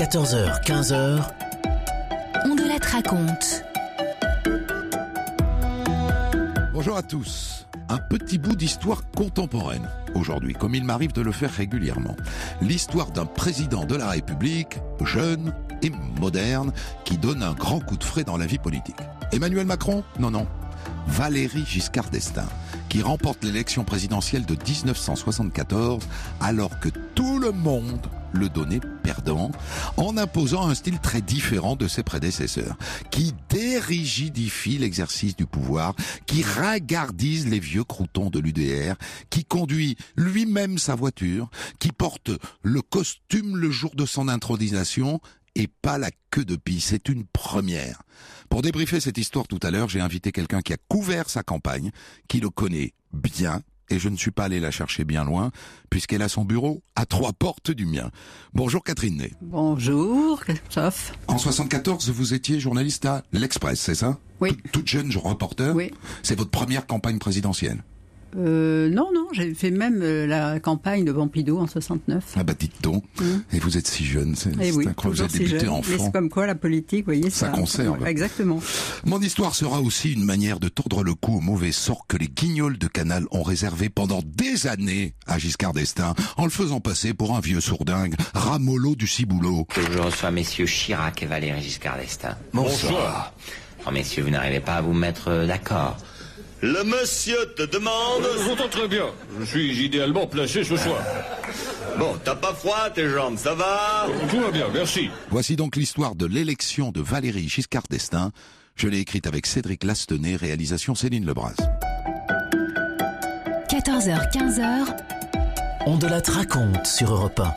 Europe 1, 14h, 15h, on de la raconte. Bonjour à tous. Un petit bout d'histoire contemporaine aujourd'hui, comme il m'arrive de le faire régulièrement. L'histoire d'un président de la République, jeune et moderne, qui donne un grand coup de frais dans la vie politique. Emmanuel Macron? Non, non. Valéry Giscard d'Estaing, qui remporte l'élection présidentielle de 1974 alors que tout le monde le donnait perdant, en imposant un style très différent de ses prédécesseurs, qui dérigidifie l'exercice du pouvoir, qui ringardise les vieux croutons de l'UDR, qui conduit lui-même sa voiture, qui porte le costume le jour de son intronisation et pas la queue de pie. C'est une première. Pour débriefer cette histoire tout à l'heure, j'ai invité quelqu'un qui a couvert sa campagne, qui le connaît bien, et je ne suis pas allé la chercher bien loin, puisqu'elle a son bureau à trois portes du mien. Bonjour Catherine Ney. Bonjour, Christophe. En 74, vous étiez journaliste à l'Express, c'est ça? Oui. Toute- jeune reporter Oui. C'est votre première campagne présidentielle Euh, non, non, j'ai fait même euh, la campagne de Pompidou en 69. Ah bah dites donc. Et vous êtes si jeune, c'est Mm. oui, incroyable. Vous avez si débuté jeune. Mais enfant. c'est comme quoi la politique, vous voyez, Ça ça, conserve. Exactement. Mon histoire sera aussi une manière de tordre le cou au mauvais sort que les guignols de Canal ont réservé pendant des années à Giscard d'Estaing, en le faisant passer pour un vieux sourdingue, ramolo du ciboulot. que je reçois messieurs Chirac et Valéry Giscard d'Estaing. Bonsoir. Oh messieurs, vous n'arrivez pas à vous mettre d'accord. Le monsieur te demande. J'entends très bien. Je suis idéalement placé ce soir. Bon, t'as pas froid, tes jambes, ça va Tout va bien, merci. Voici donc l'histoire de l'élection de Valéry Giscard d'Estaing. Je l'ai écrite avec Cédric Lastenay, réalisation Céline Lebras. 14h, 15h, on de la raconte sur Europe 1.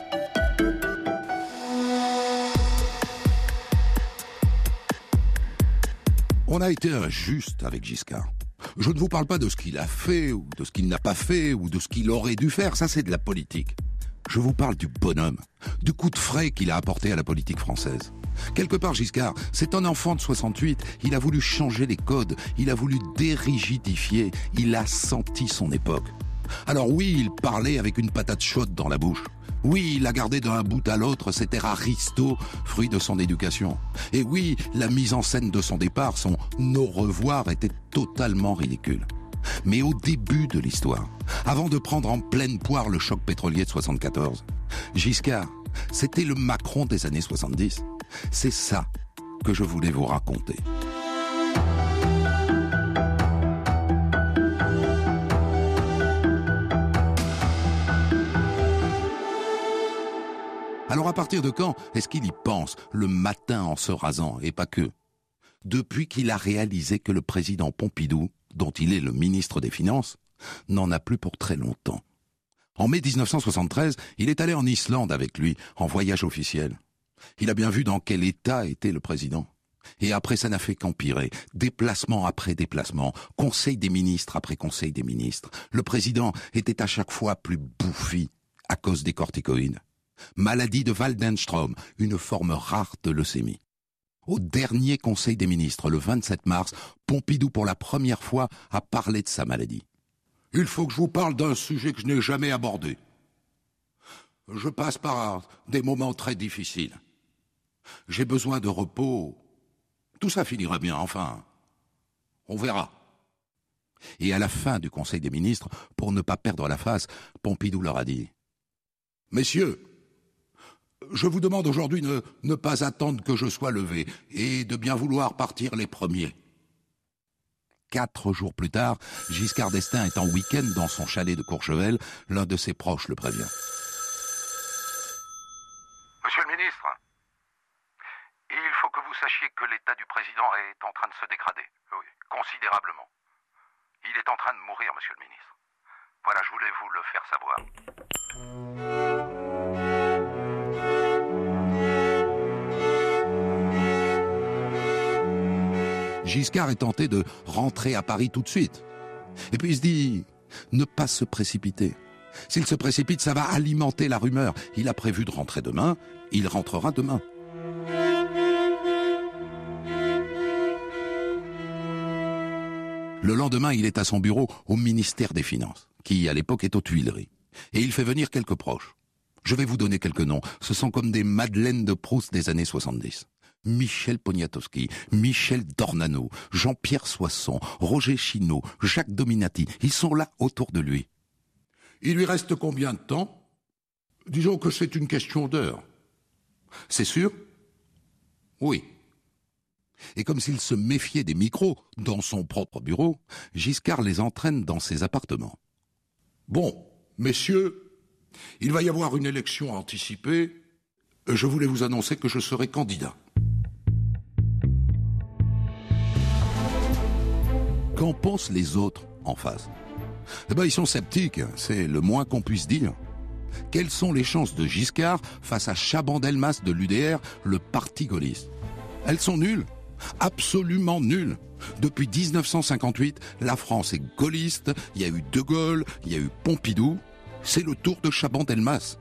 On a été injuste avec Giscard. Je ne vous parle pas de ce qu'il a fait, ou de ce qu'il n'a pas fait, ou de ce qu'il aurait dû faire, ça c'est de la politique. Je vous parle du bonhomme, du coup de frais qu'il a apporté à la politique française. Quelque part, Giscard, c'est un enfant de 68, il a voulu changer les codes, il a voulu dérigidifier, il a senti son époque. Alors oui, il parlait avec une patate chaude dans la bouche. Oui, il a gardé d'un bout à l'autre cet air aristo, fruit de son éducation. Et oui, la mise en scène de son départ, son au revoir, était totalement ridicule. Mais au début de l'histoire, avant de prendre en pleine poire le choc pétrolier de 74, Giscard, c'était le Macron des années 70. C'est ça que je voulais vous raconter. Alors à partir de quand est-ce qu'il y pense le matin en se rasant et pas que? Depuis qu'il a réalisé que le président Pompidou, dont il est le ministre des Finances, n'en a plus pour très longtemps. En mai 1973, il est allé en Islande avec lui, en voyage officiel. Il a bien vu dans quel état était le président. Et après, ça n'a fait qu'empirer. Déplacement après déplacement, conseil des ministres après conseil des ministres. Le président était à chaque fois plus bouffi à cause des corticoïdes. Maladie de Waldenstrom, une forme rare de leucémie. Au dernier conseil des ministres, le 27 mars, Pompidou pour la première fois a parlé de sa maladie. Il faut que je vous parle d'un sujet que je n'ai jamais abordé. Je passe par des moments très difficiles. J'ai besoin de repos. Tout ça finira bien, enfin. On verra. Et à la fin du Conseil des ministres, pour ne pas perdre la face, Pompidou leur a dit Messieurs, je vous demande aujourd'hui de ne pas attendre que je sois levé et de bien vouloir partir les premiers. Quatre jours plus tard, Giscard d'Estaing est en week-end dans son chalet de Courchevel. L'un de ses proches le prévient. Monsieur le ministre, il faut que vous sachiez que l'état du président est en train de se dégrader, considérablement. Il est en train de mourir, monsieur le ministre. Voilà, je voulais vous le faire savoir. Giscard est tenté de rentrer à Paris tout de suite. Et puis il se dit, ne pas se précipiter. S'il se précipite, ça va alimenter la rumeur. Il a prévu de rentrer demain, il rentrera demain. Le lendemain, il est à son bureau au ministère des Finances, qui à l'époque est aux Tuileries. Et il fait venir quelques proches. Je vais vous donner quelques noms. Ce sont comme des Madeleines de Proust des années 70. Michel Poniatowski, Michel Dornano, Jean-Pierre Soisson, Roger Chinaud, Jacques Dominati. Ils sont là autour de lui. Il lui reste combien de temps? Disons que c'est une question d'heure. C'est sûr? Oui. Et comme s'il se méfiait des micros dans son propre bureau, Giscard les entraîne dans ses appartements. Bon, messieurs, il va y avoir une élection anticipée. Je voulais vous annoncer que je serai candidat. Qu'en pensent les autres en face? Eh ben, ils sont sceptiques, c'est le moins qu'on puisse dire. Quelles sont les chances de Giscard face à Chaban-Delmas de l'UDR, le parti gaulliste? Elles sont nulles, absolument nulles. Depuis 1958, la France est gaulliste, il y a eu De Gaulle, il y a eu Pompidou, c'est le tour de Chaban-Delmas.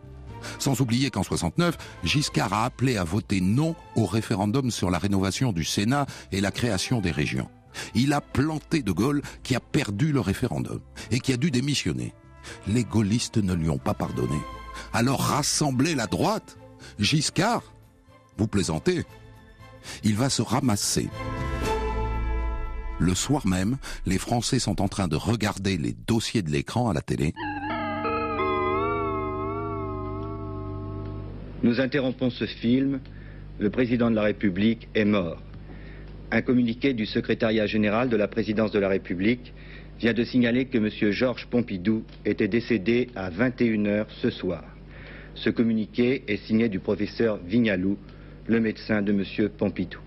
Sans oublier qu'en 69, Giscard a appelé à voter non au référendum sur la rénovation du Sénat et la création des régions. Il a planté De Gaulle qui a perdu le référendum et qui a dû démissionner. Les gaullistes ne lui ont pas pardonné. Alors rassemblez la droite. Giscard, vous plaisantez. Il va se ramasser. Le soir même, les Français sont en train de regarder les dossiers de l'écran à la télé. Nous interrompons ce film. Le président de la République est mort. Un communiqué du secrétariat général de la présidence de la République vient de signaler que M. Georges Pompidou était décédé à 21h ce soir. Ce communiqué est signé du professeur Vignalou, le médecin de M. Pompidou.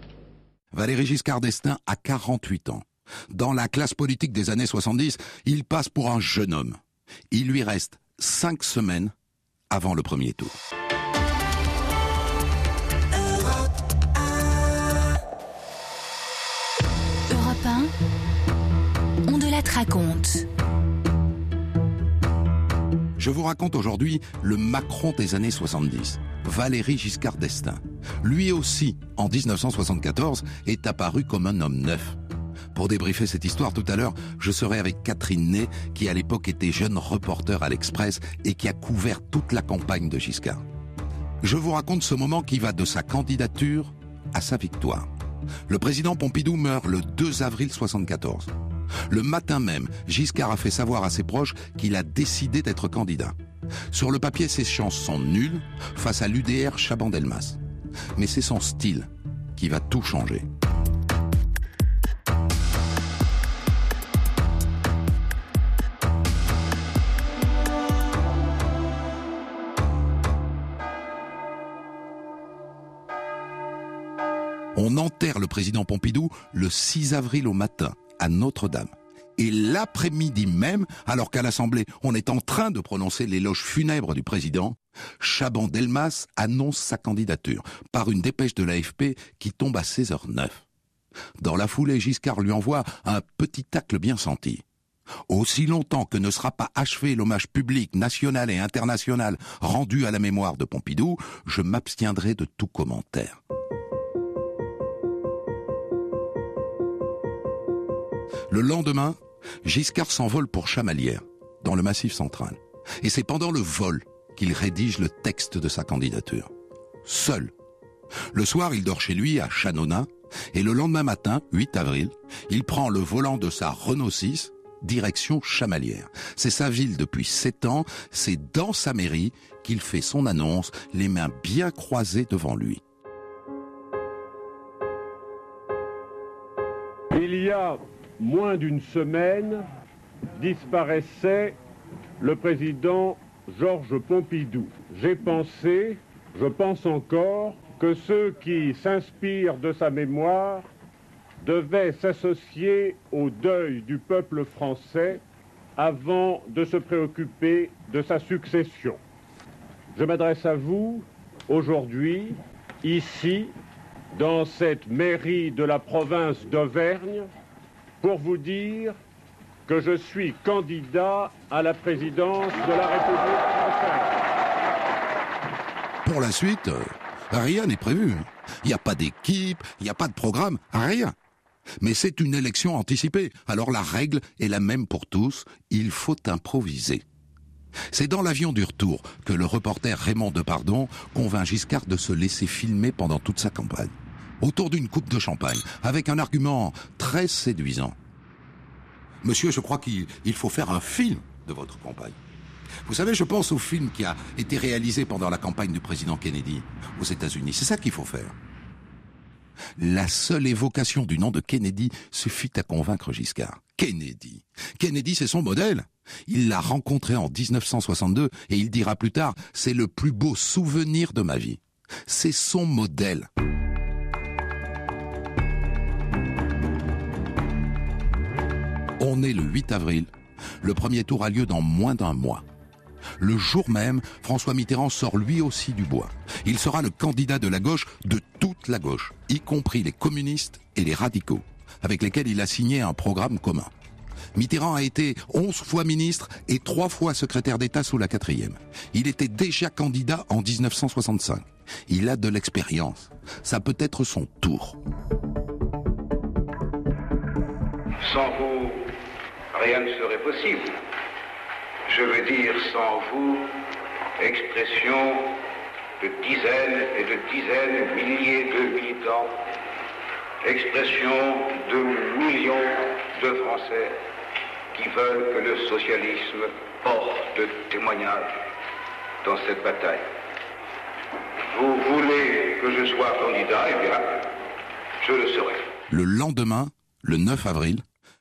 Valéry Giscard d'Estaing a 48 ans. Dans la classe politique des années 70, il passe pour un jeune homme. Il lui reste cinq semaines avant le premier tour. Je vous raconte aujourd'hui le Macron des années 70, Valéry Giscard d'Estaing. Lui aussi, en 1974, est apparu comme un homme neuf. Pour débriefer cette histoire tout à l'heure, je serai avec Catherine Ney, qui à l'époque était jeune reporter à l'Express et qui a couvert toute la campagne de Giscard. Je vous raconte ce moment qui va de sa candidature à sa victoire. Le président Pompidou meurt le 2 avril 74. Le matin même, Giscard a fait savoir à ses proches qu'il a décidé d'être candidat. Sur le papier, ses chances sont nulles face à l'UDR Chaban-Delmas. Mais c'est son style qui va tout changer. On enterre le président Pompidou le 6 avril au matin à Notre-Dame. Et l'après-midi même, alors qu'à l'Assemblée, on est en train de prononcer l'éloge funèbre du président, Chaban-Delmas annonce sa candidature par une dépêche de l'AFP qui tombe à 16h09. Dans la foulée, Giscard lui envoie un petit tacle bien senti. Aussi longtemps que ne sera pas achevé l'hommage public, national et international rendu à la mémoire de Pompidou, je m'abstiendrai de tout commentaire. Le lendemain, Giscard s'envole pour Chamalières, dans le Massif central. Et c'est pendant le vol qu'il rédige le texte de sa candidature. Seul. Le soir, il dort chez lui à Chanona, et le lendemain matin, 8 avril, il prend le volant de sa Renault 6, direction Chamalières. C'est sa ville depuis sept ans, c'est dans sa mairie qu'il fait son annonce, les mains bien croisées devant lui. Il y a moins d'une semaine, disparaissait le président Georges Pompidou. J'ai pensé, je pense encore, que ceux qui s'inspirent de sa mémoire devaient s'associer au deuil du peuple français avant de se préoccuper de sa succession. Je m'adresse à vous aujourd'hui, ici, dans cette mairie de la province d'Auvergne pour vous dire que je suis candidat à la présidence de la République française. Pour la suite, euh, rien n'est prévu. Il n'y a pas d'équipe, il n'y a pas de programme, rien. Mais c'est une élection anticipée, alors la règle est la même pour tous, il faut improviser. C'est dans l'avion du retour que le reporter Raymond Depardon convainc Giscard de se laisser filmer pendant toute sa campagne, autour d'une coupe de champagne, avec un argument très séduisant. Monsieur, je crois qu'il faut faire un film de votre campagne. Vous savez, je pense au film qui a été réalisé pendant la campagne du président Kennedy aux États-Unis. C'est ça qu'il faut faire. La seule évocation du nom de Kennedy suffit à convaincre Giscard. Kennedy. Kennedy, c'est son modèle. Il l'a rencontré en 1962 et il dira plus tard, c'est le plus beau souvenir de ma vie. C'est son modèle. On est le 8 avril. Le premier tour a lieu dans moins d'un mois. Le jour même, François Mitterrand sort lui aussi du bois. Il sera le candidat de la gauche de toute la gauche, y compris les communistes et les radicaux, avec lesquels il a signé un programme commun. Mitterrand a été 11 fois ministre et 3 fois secrétaire d'État sous la quatrième. Il était déjà candidat en 1965. Il a de l'expérience. Ça peut être son tour. Sans rien ne serait possible. Je veux dire sans vous, expression de dizaines et de dizaines, milliers de militants, expression de millions de Français qui veulent que le socialisme porte témoignage dans cette bataille. Vous voulez que je sois candidat, eh bien, je le serai. Le lendemain, le 9 avril,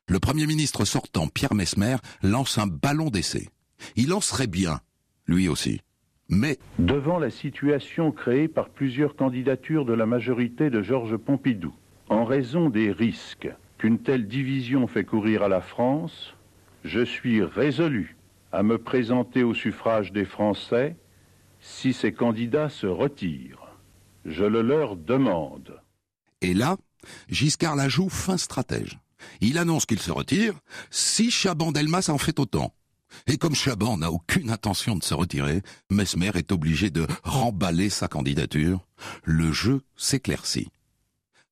le Premier ministre sortant, Pierre Mesmer, lance un ballon d'essai. Il en serait bien, lui aussi. Mais... Devant la situation créée par plusieurs candidatures de la majorité de Georges Pompidou, en raison des risques qu'une telle division fait courir à la France, je suis résolu à me présenter au suffrage des Français si ces candidats se retirent. Je le leur demande. Et là, Giscard la joue fin stratège. Il annonce qu'il se retire si Chaban-Delmas en fait autant. Et comme Chaban n'a aucune intention de se retirer, Mesmer est obligé de remballer sa candidature. Le jeu s'éclaircit.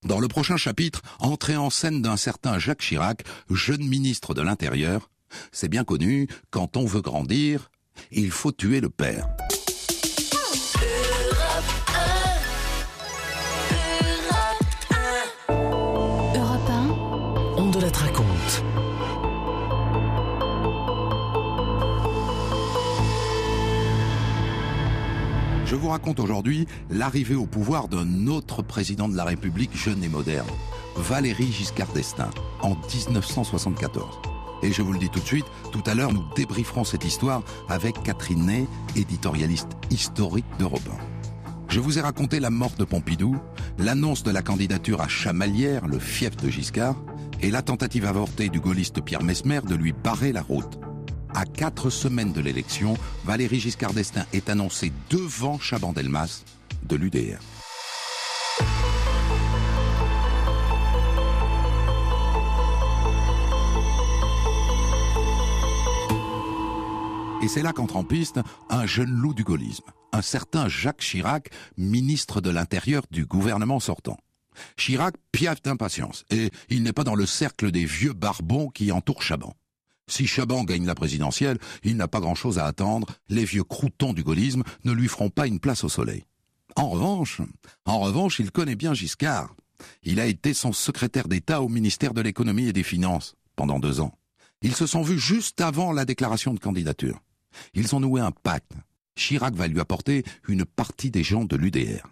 Dans le prochain chapitre, entrée en scène d'un certain Jacques Chirac, jeune ministre de l'Intérieur, c'est bien connu, quand on veut grandir, il faut tuer le père. Vous raconte aujourd'hui l'arrivée au pouvoir d'un autre président de la République jeune et moderne, Valéry Giscard d'Estaing, en 1974. Et je vous le dis tout de suite, tout à l'heure nous débrieferons cette histoire avec Catherine Ney, éditorialiste historique d'Europe 1. Je vous ai raconté la mort de Pompidou, l'annonce de la candidature à Chamalières, le fief de Giscard, et la tentative avortée du gaulliste Pierre Mesmer de lui barrer la route. À quatre semaines de l'élection, Valéry Giscard d'Estaing est annoncé devant Chaban-Delmas de l'UDR. Et c'est là qu'entre en piste un jeune loup du gaullisme, un certain Jacques Chirac, ministre de l'Intérieur du gouvernement sortant. Chirac piaffe d'impatience, et il n'est pas dans le cercle des vieux barbons qui entourent Chaban. Si Chaban gagne la présidentielle, il n'a pas grand-chose à attendre, les vieux croutons du gaullisme ne lui feront pas une place au soleil. En revanche, en revanche, il connaît bien Giscard. Il a été son secrétaire d'État au ministère de l'économie et des finances pendant deux ans. Ils se sont vus juste avant la déclaration de candidature. Ils ont noué un pacte. Chirac va lui apporter une partie des gens de l'UDR.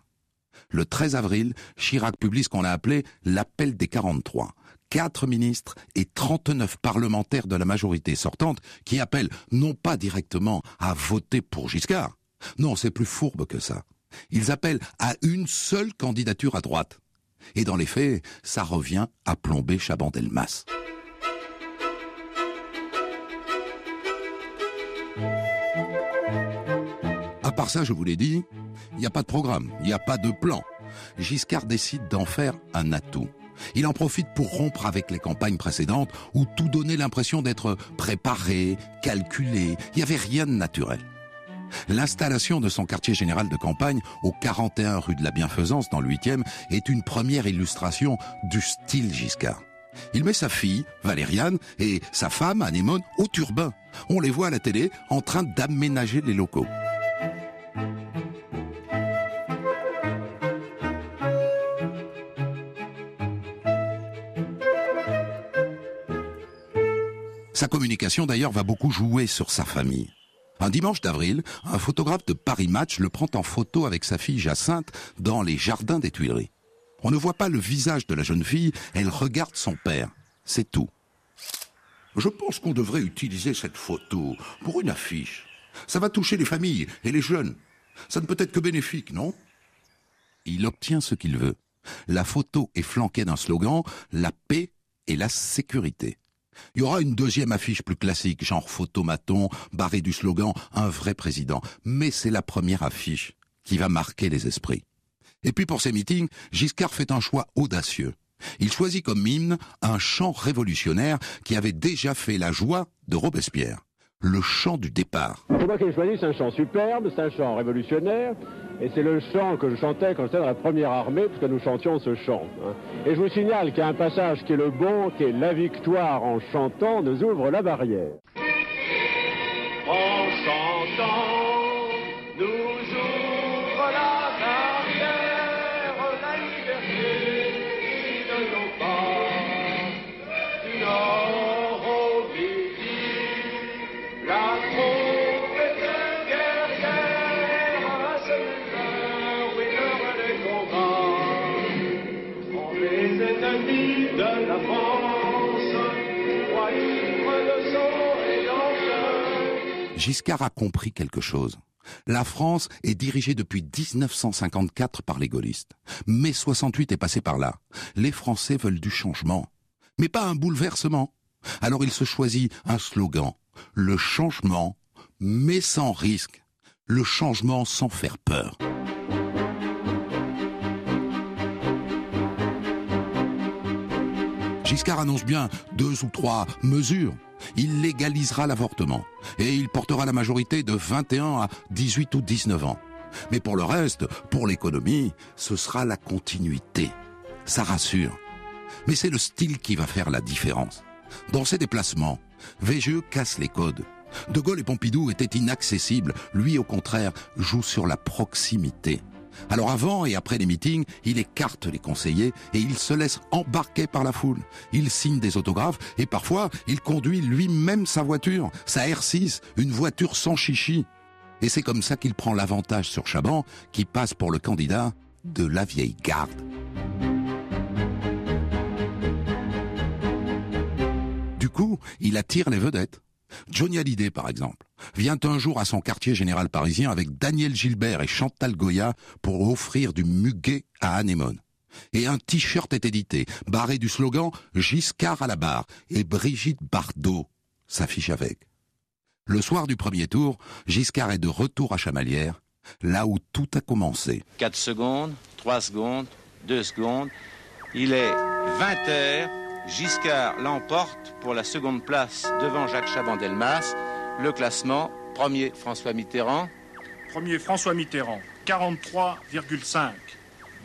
Le 13 avril, Chirac publie ce qu'on a appelé l'appel des 43. Quatre ministres et 39 parlementaires de la majorité sortante qui appellent non pas directement à voter pour Giscard. Non, c'est plus fourbe que ça. Ils appellent à une seule candidature à droite. Et dans les faits, ça revient à plomber Chaban-Delmas. À part ça, je vous l'ai dit, il n'y a pas de programme, il n'y a pas de plan. Giscard décide d'en faire un atout. Il en profite pour rompre avec les campagnes précédentes où tout donnait l'impression d'être préparé, calculé, il n'y avait rien de naturel. L'installation de son quartier général de campagne au 41 rue de la Bienfaisance dans le 8e est une première illustration du style Giscard. Il met sa fille, Valériane, et sa femme, Anémone, au turbin. On les voit à la télé en train d'aménager les locaux. Communication d'ailleurs va beaucoup jouer sur sa famille. Un dimanche d'avril, un photographe de Paris Match le prend en photo avec sa fille Jacinthe dans les jardins des Tuileries. On ne voit pas le visage de la jeune fille, elle regarde son père. C'est tout. Je pense qu'on devrait utiliser cette photo pour une affiche. Ça va toucher les familles et les jeunes. Ça ne peut être que bénéfique, non? Il obtient ce qu'il veut. La photo est flanquée d'un slogan La paix et la sécurité. Il y aura une deuxième affiche plus classique, genre photomaton, barré du slogan Un vrai président. Mais c'est la première affiche qui va marquer les esprits. Et puis pour ces meetings, Giscard fait un choix audacieux. Il choisit comme hymne un chant révolutionnaire qui avait déjà fait la joie de Robespierre. Le chant du départ. C'est moi qui ai choisi, c'est un chant superbe, c'est un chant révolutionnaire, et c'est le chant que je chantais quand j'étais dans la première armée, puisque nous chantions ce chant. Hein. Et je vous signale qu'il y a un passage qui est le bon, qui est la victoire en chantant nous ouvre la barrière. Giscard a compris quelque chose. La France est dirigée depuis 1954 par les gaullistes. Mai 68 est passé par là. Les Français veulent du changement. Mais pas un bouleversement. Alors il se choisit un slogan. Le changement, mais sans risque. Le changement sans faire peur. Giscard annonce bien deux ou trois mesures. Il légalisera l'avortement et il portera la majorité de 21 à 18 ou 19 ans. Mais pour le reste, pour l'économie, ce sera la continuité. Ça rassure. Mais c'est le style qui va faire la différence. Dans ses déplacements, Végeux casse les codes. De Gaulle et Pompidou étaient inaccessibles. Lui, au contraire, joue sur la proximité. Alors avant et après les meetings, il écarte les conseillers et il se laisse embarquer par la foule. Il signe des autographes et parfois il conduit lui-même sa voiture, sa R6, une voiture sans chichi. Et c'est comme ça qu'il prend l'avantage sur Chaban, qui passe pour le candidat de la vieille garde. Du coup, il attire les vedettes. Johnny Hallyday, par exemple, vient un jour à son quartier général parisien avec Daniel Gilbert et Chantal Goya pour offrir du muguet à Anémone. Et un t-shirt est édité, barré du slogan Giscard à la barre, et Brigitte Bardot s'affiche avec. Le soir du premier tour, Giscard est de retour à Chamalières, là où tout a commencé. 4 secondes, 3 secondes, 2 secondes. Il est 20 heures. Giscard l'emporte pour la seconde place devant Jacques Chaban-Delmas. Le classement, premier François Mitterrand. Premier François Mitterrand, 43,5.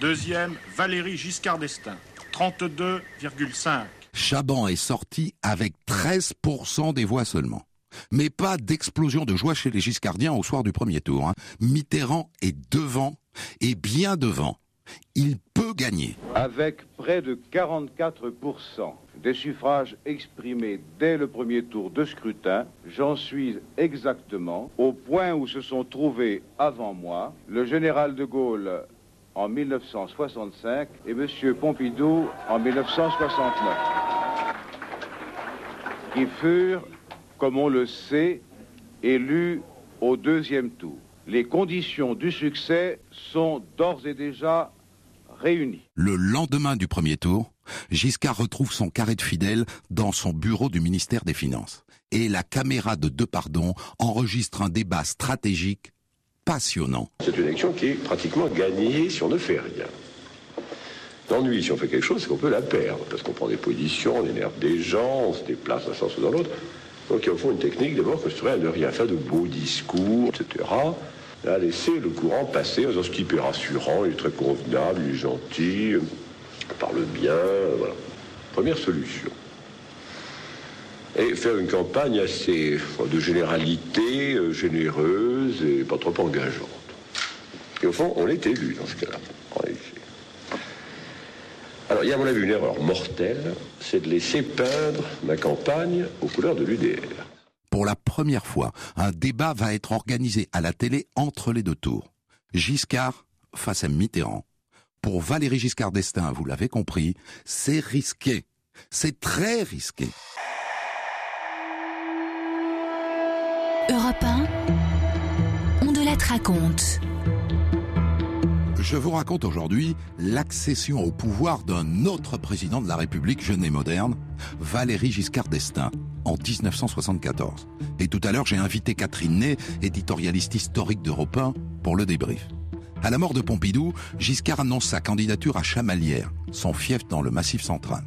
Deuxième Valérie Giscard d'Estaing, 32,5. Chaban est sorti avec 13% des voix seulement. Mais pas d'explosion de joie chez les Giscardiens au soir du premier tour. hein. Mitterrand est devant, et bien devant. Il Avec près de 44% des suffrages exprimés dès le premier tour de scrutin, j'en suis exactement au point où se sont trouvés avant moi le général de Gaulle en 1965 et M. Pompidou en 1969, qui furent, comme on le sait, élus au deuxième tour. Les conditions du succès sont d'ores et déjà Le lendemain du premier tour, Giscard retrouve son carré de fidèles dans son bureau du ministère des Finances. Et la caméra de Depardon enregistre un débat stratégique passionnant. C'est une élection qui est pratiquement gagnée si on ne fait rien. L'ennui, si on fait quelque chose, c'est qu'on peut la perdre, parce qu'on prend des positions, on énerve des gens, on se déplace d'un sens ou dans l'autre. Donc il faut une technique d'abord que je à ne rien faire de beaux discours, etc. À laisser le courant passer en disant ce type est rassurant, il est très convenable, il est gentil, il parle bien, voilà. Première solution. Et faire une campagne assez de généralité, euh, généreuse et pas trop engageante. Et au fond, on est élu dans ce cas-là. Alors, il y a à mon avis une erreur mortelle, c'est de laisser peindre ma campagne aux couleurs de l'UDR. Pour la première fois, un débat va être organisé à la télé entre les deux tours. Giscard face à Mitterrand. Pour Valéry Giscard d'Estaing, vous l'avez compris, c'est risqué. C'est très risqué. Europe 1, on de la raconte. Je vous raconte aujourd'hui l'accession au pouvoir d'un autre président de la République jeune et moderne, Valéry Giscard d'Estaing, en 1974. Et tout à l'heure, j'ai invité Catherine Ney, éditorialiste historique d'Europe 1, pour le débrief. À la mort de Pompidou, Giscard annonce sa candidature à Chamalières, son fief dans le Massif central.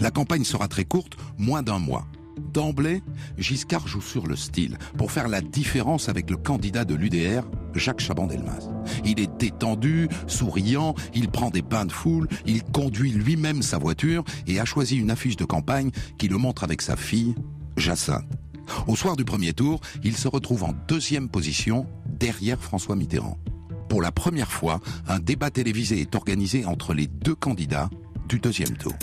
La campagne sera très courte, moins d'un mois. D'emblée, Giscard joue sur le style pour faire la différence avec le candidat de l'UDR, Jacques Chaban-Delmas. Il est détendu, souriant, il prend des bains de foule, il conduit lui-même sa voiture et a choisi une affiche de campagne qui le montre avec sa fille, Au soir du premier tour, il se retrouve en deuxième position derrière François Mitterrand. Pour la première fois, un débat télévisé est organisé entre les deux candidats du deuxième tour.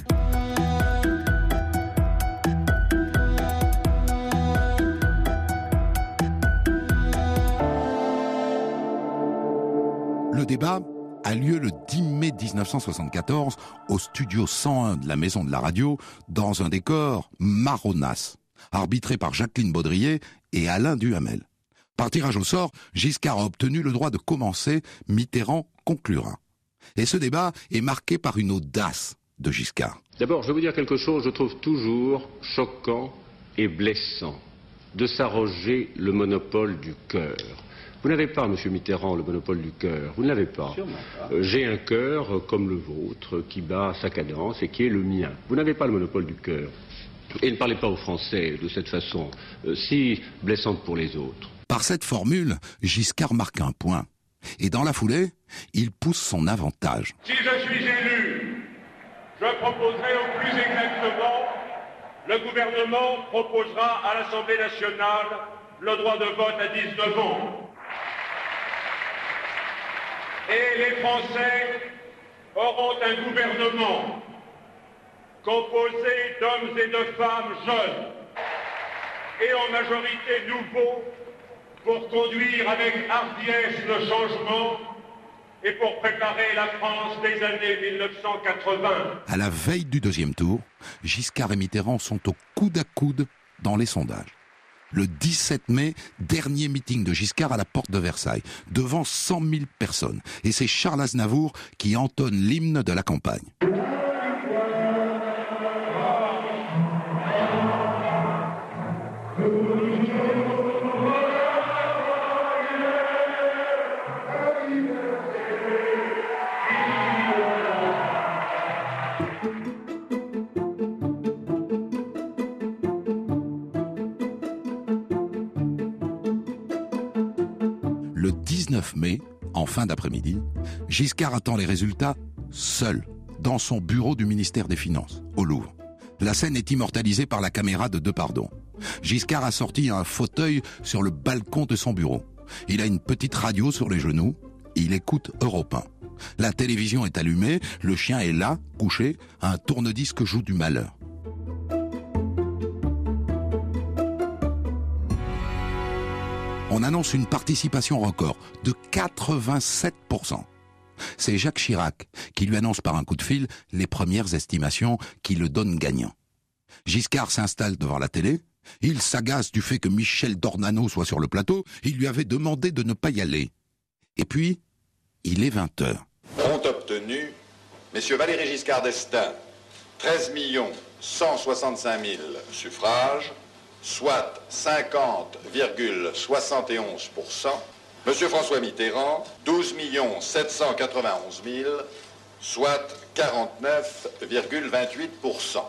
Le débat a lieu le 10 mai 1974 au studio 101 de la Maison de la Radio dans un décor marronasse, arbitré par Jacqueline Baudrier et Alain Duhamel. Par tirage au sort, Giscard a obtenu le droit de commencer, Mitterrand conclura. Et ce débat est marqué par une audace de Giscard. D'abord, je vais vous dire quelque chose, je trouve toujours choquant et blessant de s'arroger le monopole du cœur. Vous n'avez pas, Monsieur Mitterrand, le monopole du cœur. Vous ne l'avez pas. Euh, J'ai un cœur euh, comme le vôtre qui bat sa cadence et qui est le mien. Vous n'avez pas le monopole du cœur. Et ne parlez pas aux Français de cette façon euh, si blessante pour les autres. Par cette formule, Giscard marque un point. Et dans la foulée, il pousse son avantage. Si je suis élu, je proposerai au plus exactement, le gouvernement proposera à l'Assemblée nationale le droit de vote à 19 ans. Et les Français auront un gouvernement composé d'hommes et de femmes jeunes et en majorité nouveaux pour conduire avec hardiesse le changement et pour préparer la France des années 1980. À la veille du deuxième tour, Giscard et Mitterrand sont au coude à coude dans les sondages. Le 17 mai, dernier meeting de Giscard à la porte de Versailles, devant 100 000 personnes. Et c'est Charles Aznavour qui entonne l'hymne de la campagne. 19 mai, en fin d'après-midi, Giscard attend les résultats seul, dans son bureau du ministère des Finances, au Louvre. La scène est immortalisée par la caméra de Depardon. Giscard a sorti un fauteuil sur le balcon de son bureau. Il a une petite radio sur les genoux. Il écoute Europe 1. La télévision est allumée, le chien est là, couché, un tourne-disque joue du malheur. On annonce une participation record de 87%. C'est Jacques Chirac qui lui annonce par un coup de fil les premières estimations qui le donnent gagnant. Giscard s'installe devant la télé, il s'agace du fait que Michel Dornano soit sur le plateau, il lui avait demandé de ne pas y aller. Et puis, il est 20 heures. Ont obtenu messieurs Valéry Giscard d'Estaing 13 165 000 suffrages, soit 50,71%. Monsieur François Mitterrand, 12 791 000, soit 49,28%.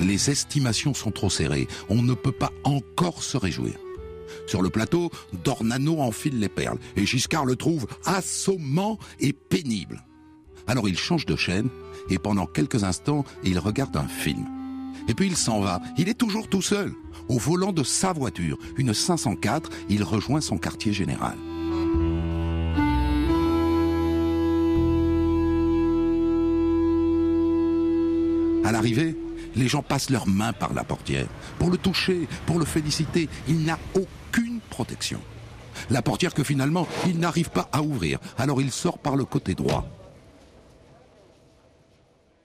Les estimations sont trop serrées. On ne peut pas encore se réjouir. Sur le plateau, Dornano enfile les perles et Giscard le trouve assommant et pénible. Alors il change de chaîne et pendant quelques instants, il regarde un film. Et puis il s'en va. Il est toujours tout seul. Au volant de sa voiture, une 504, il rejoint son quartier général. À l'arrivée, les gens passent leurs mains par la portière pour le toucher, pour le féliciter. Il n'a aucune La portière que finalement, il n'arrive pas à ouvrir. Alors il sort par le côté droit.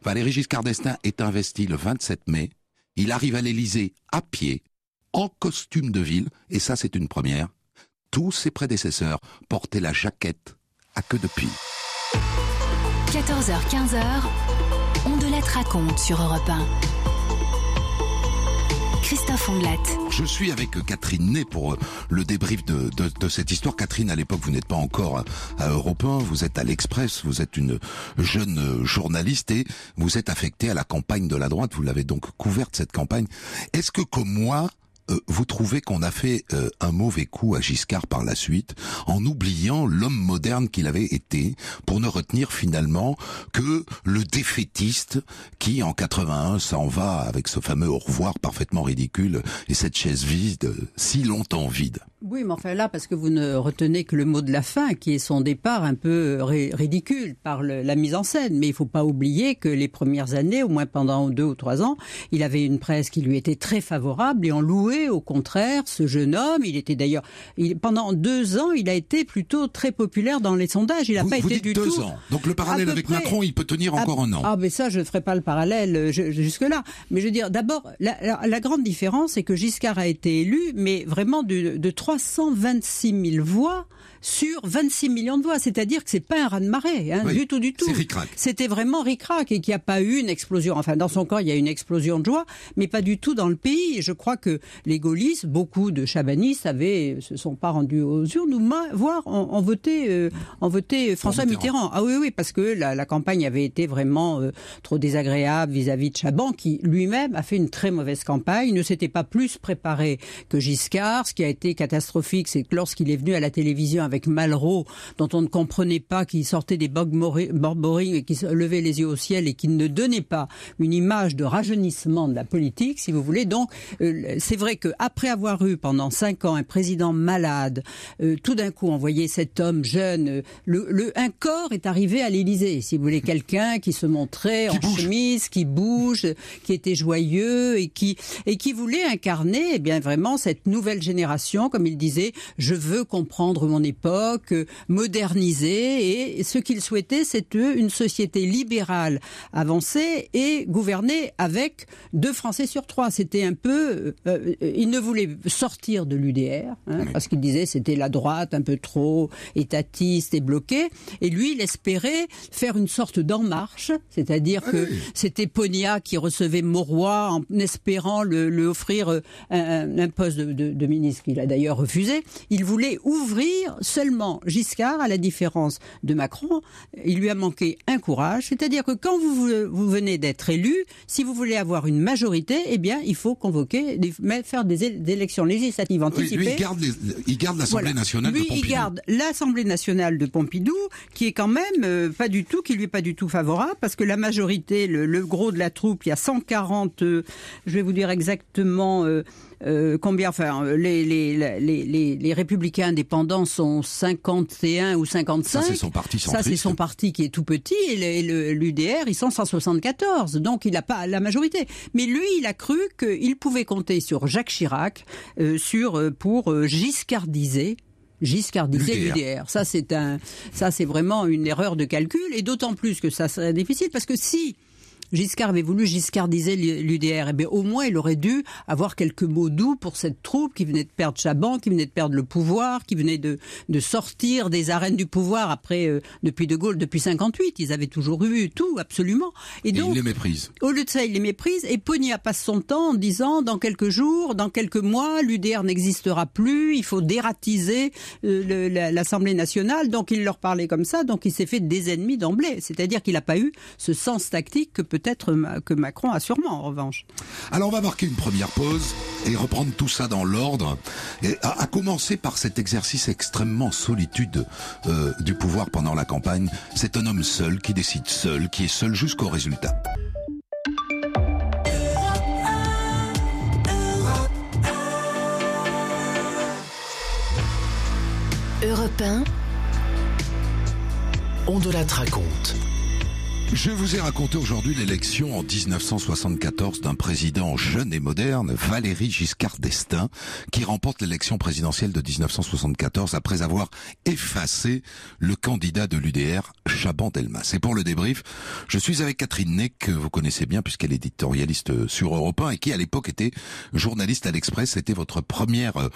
Valéry Giscard d'Estaing est investi le 27 mai. Il arrive à l'Élysée à pied, en costume de ville, et ça c'est une première. Tous ses prédécesseurs portaient la jaquette à queue de pie. 14h-15h, on de la raconte sur Europe 1. Je suis avec Catherine Ney pour euh, le débrief de, de, de cette histoire. Catherine, à l'époque, vous n'êtes pas encore à Europe 1, vous êtes à l'Express, vous êtes une jeune journaliste et vous êtes affectée à la campagne de la droite. Vous l'avez donc couverte, cette campagne. Est-ce que, comme moi, euh, vous trouvez qu'on a fait euh, un mauvais coup à Giscard par la suite, en oubliant l'homme moderne qu'il avait été, pour ne retenir finalement que le défaitiste qui, en 81, s'en va avec ce fameux au revoir parfaitement ridicule et cette chaise vide, si longtemps vide oui, mais enfin là, parce que vous ne retenez que le mot de la fin, qui est son départ un peu ridicule par le, la mise en scène. Mais il faut pas oublier que les premières années, au moins pendant deux ou trois ans, il avait une presse qui lui était très favorable et on louait au contraire ce jeune homme. Il était d'ailleurs, pendant deux ans, il a été plutôt très populaire dans les sondages. Il n'a pas vous été dites du deux tout. ans. Donc le parallèle avec près. Macron, il peut tenir encore un an. Ah, mais ça, je ne ferai pas le parallèle jusque-là. Mais je veux dire, d'abord, la, la, la, grande différence, c'est que Giscard a été élu, mais vraiment de, de 326 000 voix sur 26 millions de voix. C'est-à-dire que c'est pas un raz-de-marée, hein, Oui, du tout, du tout. C'était vraiment ric-rac et qu'il n'y a pas eu une explosion. Enfin, dans son corps, il y a une explosion de joie, mais pas du tout dans le pays. Et je crois que les gaullistes, beaucoup de chabanistes avaient, se sont pas rendus aux urnes, ou voire ont, ont voté, euh, ont voté François Mitterrand. Ah oui, oui, parce que la, la campagne avait été vraiment euh, trop désagréable vis-à-vis de Chaban, qui lui-même a fait une très mauvaise campagne, Il ne s'était pas plus préparé que Giscard. Ce qui a été catastrophique, c'est que lorsqu'il est venu à la télévision avec Malraux, dont on ne comprenait pas qu'il sortait des borborings et qui levait les yeux au ciel et qui ne donnait pas une image de rajeunissement de la politique, si vous voulez. Donc, euh, c'est vrai qu'après avoir eu pendant cinq ans un président malade, euh, tout d'un coup, on voyait cet homme jeune, euh, le, le- un corps est arrivé à l'Élysée, si vous voulez, quelqu'un qui se montrait en chemise, qui bouge, qui était joyeux et qui et qui voulait incarner, eh bien vraiment cette nouvelle génération, comme il disait, je veux comprendre mon époque, euh, moderniser, et ce qu'il souhaitait, c'était une société libérale avancée et gouvernée avec deux Français sur trois. C'était un peu, euh, euh, il ne voulait sortir de l'UDR hein, parce qu'il disait c'était la droite un peu trop étatiste et bloquée, et lui il espérait faire une sorte d'en marche, c'est-à-dire que c'était Ponia qui recevait Mauroy en espérant le, lui offrir euh, un, un poste de, de- de ministre qu'il a d'ailleurs refusé. Il voulait ouvrir seulement Giscard, à la différence de Macron. Il lui a manqué un courage, c'est-à-dire que quand vous, vous venez d'être élu, si vous voulez avoir une majorité, eh bien il faut convoquer, faire des, élections législatives Oui, anticipées. lui, il garde, les- il garde l'Assemblée Voilà. nationale Lui, de Pompidou. il garde l'Assemblée nationale de Pompidou, qui est quand même euh, pas du tout, qui lui est pas du tout favorable, parce que la majorité, le, le gros de la troupe, il y a 140, euh, je vais vous dire exactement. euh, euh, combien Enfin, euh, les, les, les, les, les républicains indépendants sont 51 ou 55. Ça, c'est son parti Ça, c'est son parti qui est tout petit. Et l'UDR, ils sont 174. Donc, il n'a pas la majorité. Mais lui, il a cru qu'il pouvait compter sur Jacques Chirac euh, sur, euh, pour euh, giscardiser Giscardiser L'UDR. l'UDR. Ça, c'est un, ça, c'est vraiment une erreur de calcul, et d'autant plus que ça serait difficile parce que si Giscard avait voulu giscardiser l'UDR. Eh bien, au moins, il aurait dû avoir quelques mots doux pour cette troupe qui venait de perdre Chaban, qui venait de perdre le pouvoir, qui venait de, de sortir des arènes du pouvoir après, euh, depuis De Gaulle, depuis 58. Ils avaient toujours eu tout, absolument. Et, donc, il les méprise. Au lieu de ça, il les méprise. Et Ponia passe son temps en disant, dans quelques jours, dans quelques mois, l'UDR n'existera plus, il faut dératiser euh, l'Assemblée nationale. Donc, il leur parlait comme ça. Donc, il s'est fait des ennemis d'emblée. C'est-à-dire qu'il n'a pas eu ce sens tactique que peut-être que Macron a sûrement, en revanche. Alors, on va marquer une première pause et reprendre tout ça dans l'ordre. À, commencer par cet exercice extrêmement solitude euh, du pouvoir pendant la campagne. C'est un homme seul qui décide seul, qui est seul jusqu'au résultat. Europe 1. On de la raconte. Je vous ai raconté aujourd'hui l'élection en 1974 d'un président jeune et moderne, Valéry Giscard d'Estaing, qui remporte l'élection présidentielle de 1974 après avoir effacé le candidat de l'UDR, Chaban Delmas. Et pour le débrief, je suis avec Catherine Ney, que vous connaissez bien puisqu'elle est éditorialiste sur Europe 1 et qui à l'époque était journaliste à l'Express. C'était votre première, euh,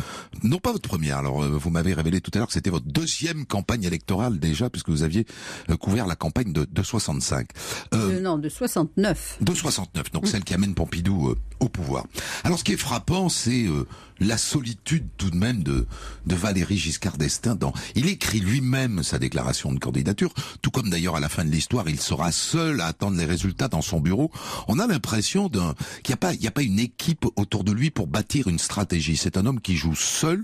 non pas votre première, alors euh, vous m'avez révélé tout à l'heure que c'était votre deuxième campagne électorale déjà puisque vous aviez euh, couvert la campagne de, de 65. Euh, non, de 69. De 69, donc celle qui amène Pompidou euh, au pouvoir. Alors ce qui est frappant, c'est euh, la solitude tout de même de, de Valéry Giscard d'Estaing. Dans, il écrit lui-même sa déclaration de candidature, tout comme d'ailleurs à la fin de l'histoire, il sera seul à attendre les résultats dans son bureau. On a l'impression d'un qu'il n'y a pas, il y a pas une équipe autour de lui pour bâtir une stratégie. C'est un homme qui joue seul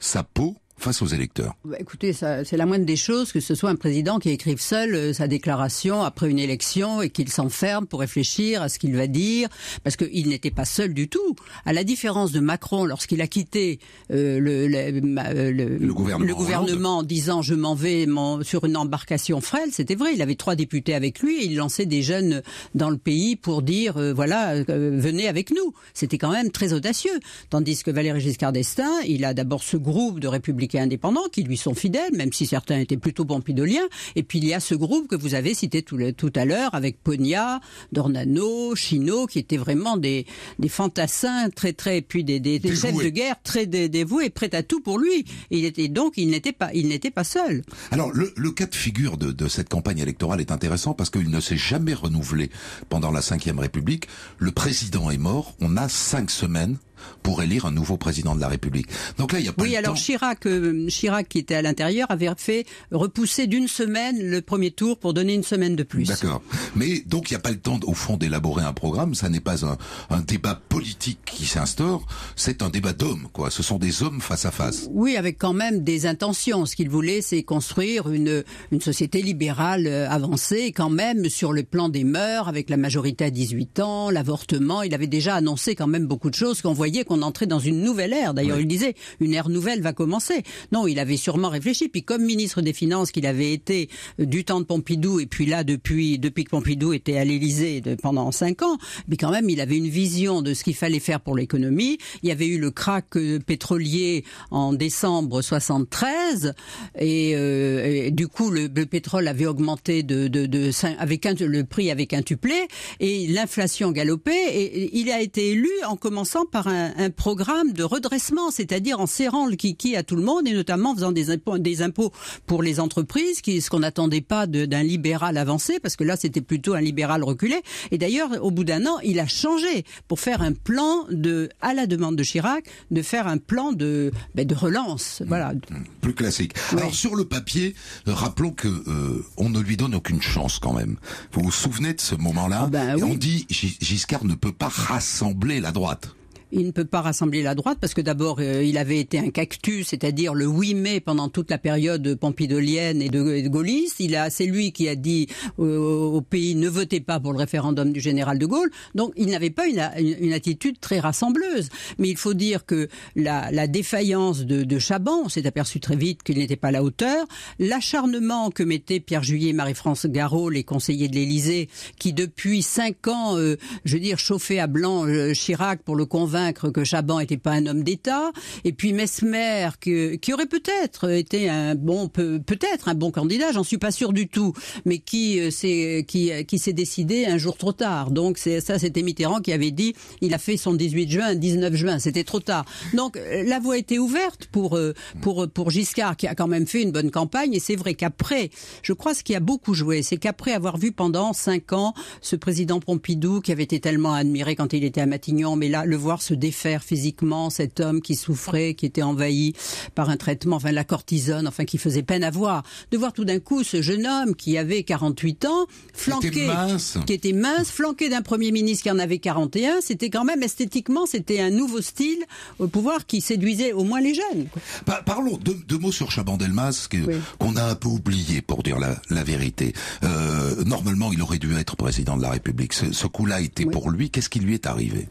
sa peau face aux électeurs? Bah, Écoutez, c'est la moindre des choses que ce soit un président qui écrive seul euh, sa déclaration après une élection et qu'il s'enferme pour réfléchir à ce qu'il va dire, parce qu'il n'était pas seul du tout. À la différence de Macron, lorsqu'il a quitté euh, le, le, le, gouvernement, gouvernement en disant je m'en vais sur une embarcation frêle, c'était vrai. Il avait trois députés avec lui et il lançait des jeunes dans le pays pour dire euh, voilà venez avec nous. C'était quand même très audacieux. Tandis que Valéry Giscard d'Estaing, il a d'abord ce groupe de républicains indépendants qui lui sont fidèles, même si certains étaient plutôt pompidoliens. Et puis il y a ce groupe que vous avez cité tout, tout à l'heure avec Ponia, Dornano, Chino, qui étaient vraiment des, des fantassins très très, et puis des, des, chefs de guerre très dévoués, prêts à tout pour lui. Et il était donc il n'était pas il n'était pas seul. Alors le, le cas de figure de, de cette campagne électorale est intéressant parce qu'il ne s'est jamais renouvelé pendant la Ve République. Le président est mort. On a cinq semaines pour élire un nouveau président de la République. Donc là, il y a pas Oui, alors Chirac, euh, Chirac qui était à l'intérieur avait fait repousser d'une semaine le premier tour pour donner une semaine de plus. D'accord. Mais donc il n'y a pas le temps au fond d'élaborer un programme. Ça n'est pas un, un, débat politique qui s'instaure. C'est un débat d'hommes, quoi. Ce sont des hommes face à face. Oui, avec quand même des intentions. Ce qu'il voulait, c'est construire une une société libérale euh, avancée, quand même sur le plan des mœurs, avec la majorité à 18 ans, l'avortement. Il avait déjà annoncé quand même beaucoup de choses qu'on voyait qu'on entrait dans une nouvelle ère. D'ailleurs, il disait une ère nouvelle va commencer. Non, il avait sûrement réfléchi. Puis comme ministre des Finances qu'il avait été euh, du temps de Pompidou et puis là depuis depuis que Pompidou était à l'Élysée pendant cinq ans, mais quand même il avait une vision de ce qu'il fallait faire pour l'économie. Il y avait eu le crack euh, pétrolier en décembre 73 et, euh, et du coup le, pétrole avait augmenté de, de, de avec un, le prix avait quintuplé et l'inflation galopait et il a été élu en commençant par un un, programme de redressement, c'est-à-dire en serrant le kiki à tout le monde et notamment en faisant des impôts, des impôts pour les entreprises, qui ce qu'on n'attendait pas d'un libéral avancé, parce que là c'était plutôt un libéral reculé. Et d'ailleurs, au bout d'un an, il a changé pour faire un plan de, à la demande de Chirac, de faire un plan de, ben, de relance. Voilà. Mmh, mmh. Plus classique. Alors sur le papier, euh, rappelons que euh, on ne lui donne aucune chance quand même. Vous vous souvenez de ce moment-là? Ah ben On dit Giscard ne peut pas rassembler la droite il ne peut pas rassembler la droite parce que d'abord euh, il avait été un cactus, c'est-à-dire le 8 mai pendant toute la période pompidolienne et de, gaulliste. Il a, c'est lui qui a dit au pays ne votez pas pour le référendum du général de Gaulle. Donc il n'avait pas une, une, attitude très rassembleuse. Mais il faut dire que la, la défaillance de, de Chaban, on s'est aperçu très vite qu'il n'était pas à la hauteur. L'acharnement que mettaient Pierre Juillet et Marie-France Garot, les conseillers de l'Élysée, qui depuis cinq ans, euh, je veux dire, chauffaient à blanc euh, Chirac pour le convaincre convaincre que Chaban n'était pas un homme d'État, et puis Mesmer que, qui aurait peut-être été un bon peut, peut-être un bon candidat, j'en suis pas sûr du tout, mais qui euh, s'est qui qui s'est décidé un jour trop tard. Donc ça, c'était Mitterrand qui avait dit, il a fait son 18 juin, 19 juin, c'était trop tard. Donc euh, la voie était ouverte pour euh, pour pour Giscard qui a quand même fait une bonne campagne, et c'est vrai qu'après, je crois ce qui a beaucoup joué, c'est qu'après avoir vu pendant cinq ans ce président Pompidou qui avait été tellement admiré quand il était à Matignon, mais là le voir se défaire physiquement, cet homme qui souffrait, qui était envahi par un traitement, enfin la cortisone, enfin qui faisait peine à voir, de voir tout d'un coup ce jeune homme qui avait 48 ans, flanqué, Qui était mince. qui était mince, flanqué d'un premier ministre qui en avait 41, c'était quand même esthétiquement, c'était un nouveau style au pouvoir qui séduisait au moins les jeunes. parlons deux, deux mots sur Chaban-Delmas qu'on a un peu oublié pour dire la, la vérité. Euh, normalement, il aurait dû être président de la République. Ce, ce coup-là était pour lui. Qu'est-ce qui lui est arrivé?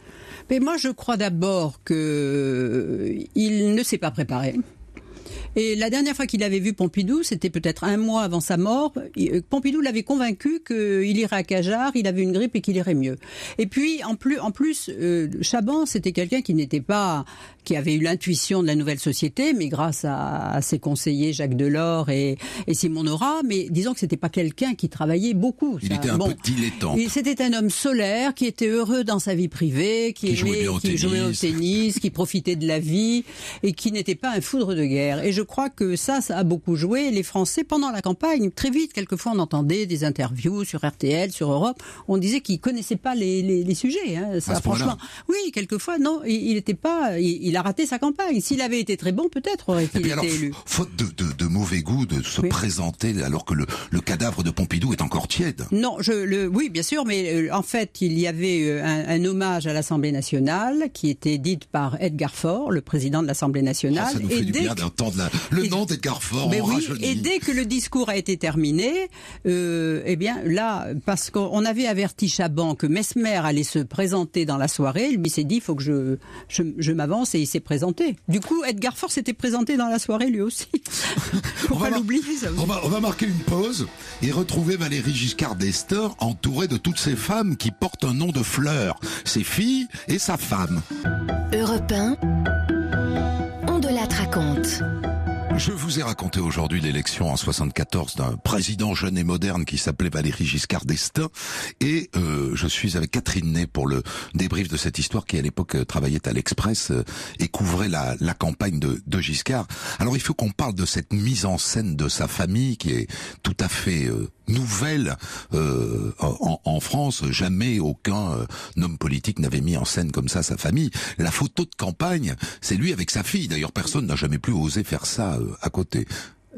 Mais moi, je crois d'abord que euh, il ne s'est pas préparé. Et la dernière fois qu'il avait vu Pompidou, c'était peut-être un mois avant sa mort. Euh, Pompidou l'avait convaincu qu'il irait à Cajar, il avait une grippe et qu'il irait mieux. Et puis, en plus, en plus, euh, Chaban, c'était quelqu'un qui n'était pas, qui avait eu l'intuition de la nouvelle société, mais grâce à, à ses conseillers Jacques Delors et, et Simon Nora. Mais disons que c'était pas quelqu'un qui travaillait beaucoup. Il ça. était un Bon. peu dilettante. Et C'était un homme solaire qui était heureux dans sa vie privée, qui, Qui jouait aimait- au qui jouait au tennis. tennis, qui profitait de la vie et qui n'était pas un foudre de guerre. Et je crois que ça, ça a beaucoup joué. Les Français, pendant la campagne, très vite, quelquefois, on entendait des interviews sur RTL, sur Europe. On disait qu'ils connaissaient pas les, les, les sujets. Hein. Ça, franchement, oui, quelquefois, non, il, il était pas, il, il a raté sa campagne. S'il avait été très bon, peut-être Et aurait-il été alors, élu. faute de, de, de mauvais goût de se présenter alors que le, le cadavre de Pompidou est encore tiède. Non, je le, oui, bien sûr, mais euh, en fait, il y avait euh, un, un hommage à l'Assemblée nationale qui était dite par Edgar Faure, le président de l'Assemblée nationale. Ah, ça nous et fait du dès bien d'entendre la- le nom d'Edgar Faure. Mais on oui, et dès que le discours a été terminé, euh, eh bien là, parce qu'on avait averti Chaban que Mesmer allait se présenter dans la soirée, lui s'est dit, il faut que je, je, je m'avance, et il s'est présenté. Du coup, Edgar Faure s'était présenté dans la soirée lui aussi. Pas l'oublier, ça aussi. On va, on va marquer une pause et retrouver Valérie Giscard d'Estaing entourée de toutes ces femmes qui portent un nom de fleur, ses filles et sa femme. Europe 1, on de la raconte. Je vous ai raconté aujourd'hui l'élection en 74 d'un président jeune et moderne qui s'appelait Valéry Giscard d'Estaing et euh, je suis avec Catherine Ney pour le débrief de cette histoire qui à l'époque euh, travaillait à l'Express euh, et couvrait la, campagne de, Giscard. Alors il faut qu'on parle de cette mise en scène de sa famille qui est tout à fait euh, nouvelle euh, en, France. Jamais aucun homme politique n'avait mis en scène comme ça sa famille. La photo de campagne, c'est lui avec sa fille. D'ailleurs, personne n'a jamais plus osé faire ça à côté.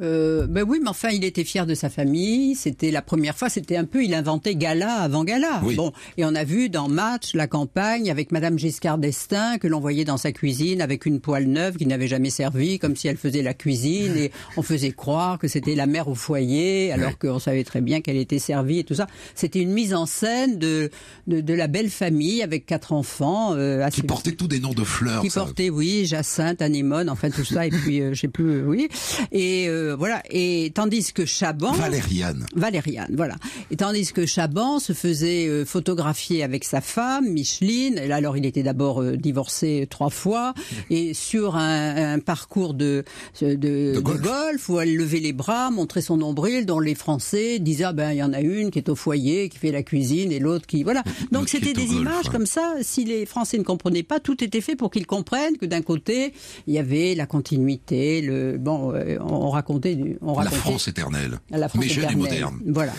Euh, ben oui, mais enfin, il était fier de sa famille. C'était la première fois. C'était un peu, il inventait gala avant gala. Oui. Bon, et on a vu dans Match la campagne avec Madame Giscard d'Estaing que l'on voyait dans sa cuisine avec une poêle neuve qui n'avait jamais servi, comme si elle faisait la cuisine et on faisait croire que c'était la mère au foyer, alors qu'on savait très bien qu'elle était servie et tout ça. C'était une mise en scène de de, de la belle famille avec quatre enfants. Euh, assez Qui portait tous des noms de fleurs. qui ça. portait, oui, Jacinthe, Anémone, enfin tout ça, et puis euh, je sais plus, euh, oui. Et euh, voilà. Et tandis que Chaban, Valériane. Valériane, voilà. Et tandis que Chaban se faisait euh, photographier avec sa femme, Micheline. Et là, alors, il était d'abord euh, divorcé trois fois et sur un, un parcours de de, de golf. où elle levait les bras, montrait son nombril, dont les Français disaient ah ben il y en a une qui est au foyer, qui fait la cuisine, et l'autre qui voilà. Donc c'était des golf, images ouais. comme ça. Si les Français ne comprenaient pas, tout était fait pour qu'ils comprennent que d'un côté il y avait la continuité, le bon, euh, on racontait du, on La France éternelle. la France mais jeune et moderne. Voilà.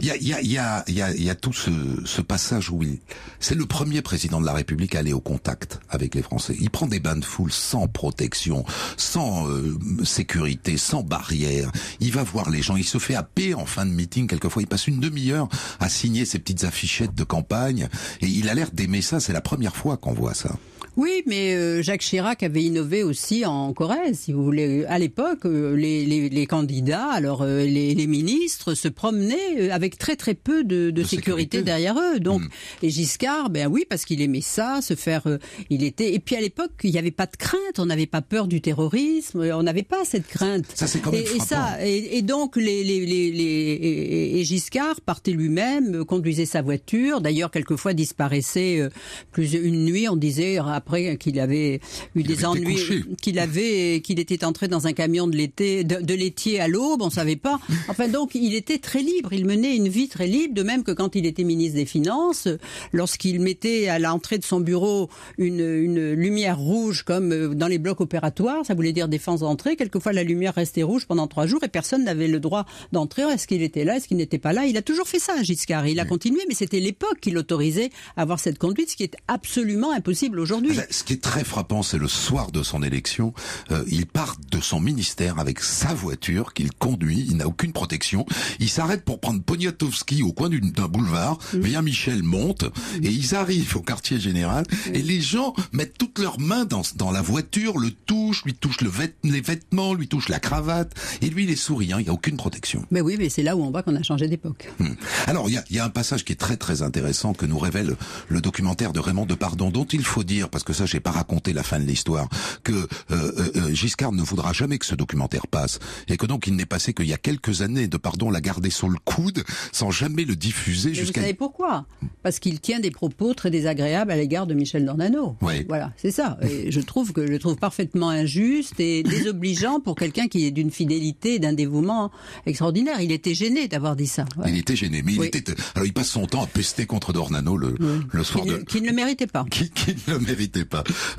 il y a, y, a, y, a, y a tout ce, ce passage où il... C'est le premier président de la République à aller au contact avec les Français. Il prend des bains de foule sans protection, sans euh, sécurité, sans barrière. Il va voir les gens. Il se fait happer en fin de meeting. Quelquefois, il passe une demi-heure à signer ses petites affichettes de campagne. Et il a l'air d'aimer ça. C'est la première fois qu'on voit ça. Oui, mais euh, Jacques Chirac avait innové aussi en Corrèze, si vous voulez. À l'époque, euh, les, les, les candidats, alors euh, les, les ministres se promenaient euh, avec très très peu de, de, sécurité, derrière eux. Donc, et Giscard, ben oui, parce qu'il aimait ça, se faire. euh, il était. Et puis à l'époque, il n'y avait pas de crainte. On n'avait pas peur du terrorisme. On n'avait pas cette crainte. Ça, c'est quand même et, ça, et, et donc les, les, les, les et, Giscard partait lui-même, conduisait sa voiture. D'ailleurs, quelquefois disparaissait euh, plus une nuit. On disait après qu'il avait eu des ennuis, qu'il avait, qu'il était entré dans un camion de l'été, de, de laitier à l'aube, on savait pas. Enfin donc il était très libre, il menait une vie très libre, de même que quand il était ministre des Finances, lorsqu'il mettait à l'entrée de son bureau une, une lumière rouge comme euh, dans les blocs opératoires, ça voulait dire défense d'entrée. Quelquefois la lumière restait rouge pendant trois jours et personne n'avait le droit d'entrer. Est-ce qu'il était là, est-ce qu'il n'était pas là? Il a toujours fait ça, Giscard. Il a continué, mais c'était l'époque qui l'autorisait à avoir cette conduite, ce qui est absolument impossible aujourd'hui. Ce qui est très frappant, c'est le soir de son élection, euh, il part de son ministère avec sa voiture qu'il conduit, il n'a aucune protection. Il s'arrête pour prendre Poniatowski au coin d'un boulevard, Mm. vient Michel monte, et ils arrivent au quartier général, et les gens mettent toutes leurs mains dans, dans la voiture, le touchent, lui touchent le vêt- les vêtements, lui touchent la cravate, et lui il est souriant, il n'y a aucune protection. Mais oui, mais c'est là où on voit qu'on a changé d'époque. Hmm. Alors, il y a, y a un passage qui est très très intéressant que nous révèle le documentaire de Raymond Depardon, dont il faut dire, parce que ça, j'ai pas raconté la fin de l'histoire, que euh, euh, euh, Giscard ne voudra jamais que ce documentaire passe, et que donc il n'est passé qu'il y a quelques années, Depardon l'a gardé sur le coude, sans jamais le diffuser Et vous jusqu'à... savez pourquoi? Parce qu'il tient des propos très désagréables à l'égard de Michel Dornano. Oui. Voilà, c'est ça. Et je trouve que je le trouve parfaitement injuste et désobligeant pour quelqu'un qui est d'une fidélité d'un dévouement extraordinaire. Il était gêné d'avoir dit ça. Ouais. Il était gêné, mais Oui. il était. Alors il passe son temps à pester contre Dornano le, le soir Qui de. qui ne le méritait pas. qui, qui ne le méritait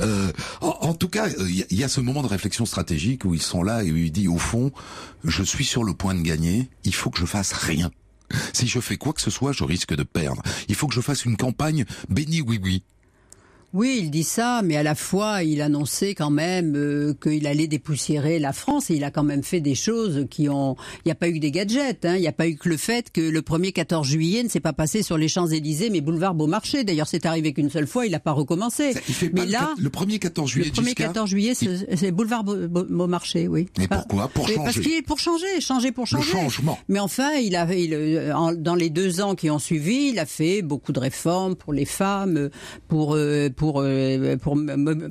Euh, en, tout cas, euh, il y, a- il y a ce moment de réflexion stratégique où ils sont là et où il dit au fond, je suis sur le point de gagner, il faut que je fasse rien. Si je fais quoi que ce soit, je risque de perdre. Il faut que je fasse une campagne béni oui oui. Oui, il dit ça, mais à la fois, il annonçait quand même euh, qu'il allait dépoussiérer la France et il a quand même fait des choses qui ont... Il n'y a pas eu que des gadgets, hein. il n'y a pas eu que le fait que le premier 14 juillet ne s'est pas passé sur les Champs-Élysées, mais boulevard Beaumarchais. D'ailleurs, c'est arrivé qu'une seule fois, il n'a pas recommencé. Il fait pas mais le, là, le premier 14 juillet le premier Giscard 14 juillet, c'est boulevard Beau- Beau- Beaumarchais, oui. Mais Pas- pourquoi Pour Mais Parce changer. qu'il est pour changer, changer pour Le changer. changement. Mais enfin, il a, il, euh, dans les deux ans qui ont suivi, il a fait beaucoup de réformes pour les femmes, pour euh, pour euh, pour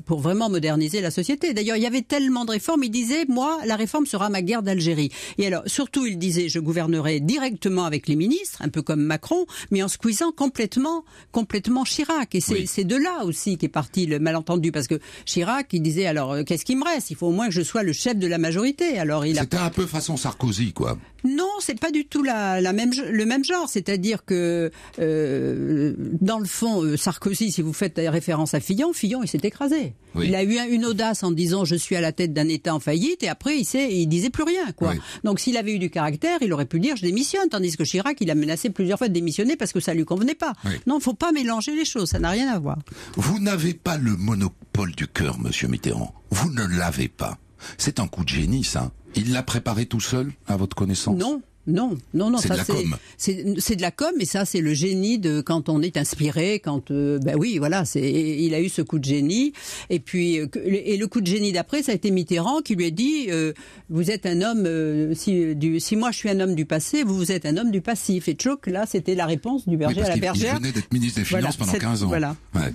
pour vraiment moderniser la société. D'ailleurs, il y avait tellement de réformes. Il disait, moi, la réforme sera ma guerre d'Algérie. Et alors, surtout, il disait, je gouvernerai directement avec les ministres, un peu comme Macron, mais en squeezant complètement complètement Chirac. Et c'est c'est de là aussi qu'est parti le malentendu, parce que Chirac, il disait, alors euh, qu'est-ce qui me reste? Il faut au moins que je sois le chef de la majorité. Alors il a C'était un peu façon Sarkozy, quoi. non, c'est pas du tout la, la même, le même genre. C'est-à-dire que, euh, dans le fond, euh, Sarkozy, si vous faites référence à Fillon, Fillon, il s'est écrasé. Oui. Il a eu un- une audace en disant je suis à la tête d'un État en faillite, et après il sait, il disait plus rien, quoi. Oui. Donc s'il avait eu du caractère, il aurait pu dire je démissionne, tandis que Chirac, il a menacé plusieurs fois de démissionner parce que ça lui convenait pas. Oui. Non, faut pas mélanger les choses, ça n'a rien à voir. Vous n'avez pas le monopole du cœur, monsieur Mitterrand. Vous ne l'avez pas. C'est un coup de génie, ça. Il l'a préparé tout seul, à votre connaissance? Non. Non, non, non, ça de la c'est com. c'est de la com, et ça c'est le génie de quand on est inspiré, quand euh, ben oui, voilà, c'est il a eu ce coup de génie, et puis euh, et le coup de génie d'après, ça a été Mitterrand qui lui a dit euh, vous êtes un homme euh, si du si moi je suis un homme du passé, vous vous êtes un homme du passif, et Tchouk là c'était la réponse du Oui, berger parce à la qu'il il bergère. venait d'être ministre des Voilà, Finances pendant c'est- 15 ans. Voilà. Ouais.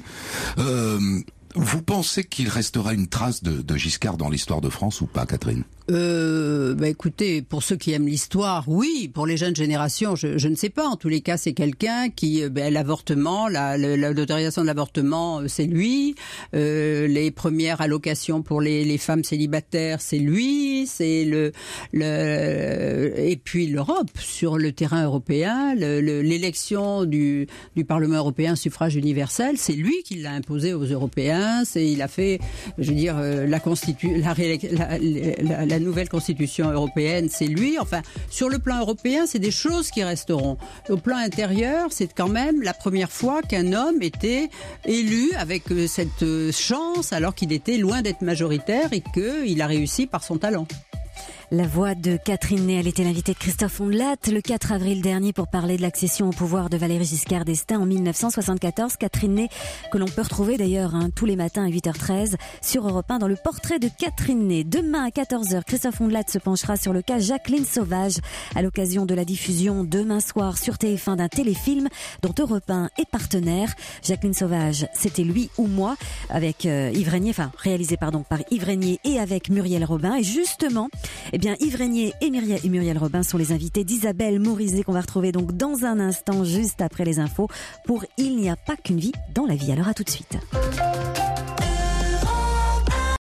Euh, vous pensez qu'il restera une trace de, de Giscard dans l'histoire de France ou pas, Catherine? Euh, bah écoutez, pour ceux qui aiment l'histoire, oui. Pour les jeunes générations, je, je ne sais pas. En tous les cas, c'est quelqu'un qui, ben, l'avortement, la- la- la- l'autorisation de l'avortement, euh, c'est lui. Euh, les premières allocations pour les, les femmes célibataires, c'est lui. C'est le, le, et puis l'Europe sur le terrain européen, le- le- l'élection du, du Parlement européen suffrage universel, c'est lui qui l'a imposé aux Européens. C'est, il a fait, je veux dire, euh, la constitu, la, réélec- la, la- la nouvelle constitution européenne, c'est lui. Enfin, sur le plan européen, c'est des choses qui resteront. Au plan intérieur, c'est quand même la première fois qu'un homme était élu avec euh, cette euh, chance alors qu'il était loin d'être majoritaire et qu'il a réussi par son talent. La voix de Catherine Ney, elle était l'invitée de Christophe Ondelat le 4 avril dernier pour parler de l'accession au pouvoir de Valéry Giscard d'Estaing en 1974. Catherine Ney, que l'on peut retrouver d'ailleurs hein, tous les matins à 8h13 sur Europe 1 dans le portrait de Catherine Ney. Demain à 14h, Christophe Ondelat se penchera sur le cas Jacqueline Sauvage à l'occasion de la diffusion demain soir sur TF1 d'un téléfilm dont Europe 1 est partenaire. Jacqueline Sauvage, c'était lui ou moi avec euh, Yves enfin réalisé pardon par Yves Régnier et avec Muriel Robin. Et justement, eh bien, Yves Régnier et Muriel, et Muriel Robin sont les invités d'Isabelle Morizet qu'on va retrouver donc dans un instant, juste après les infos, pour Il n'y a pas qu'une vie dans la vie. Alors à tout de suite.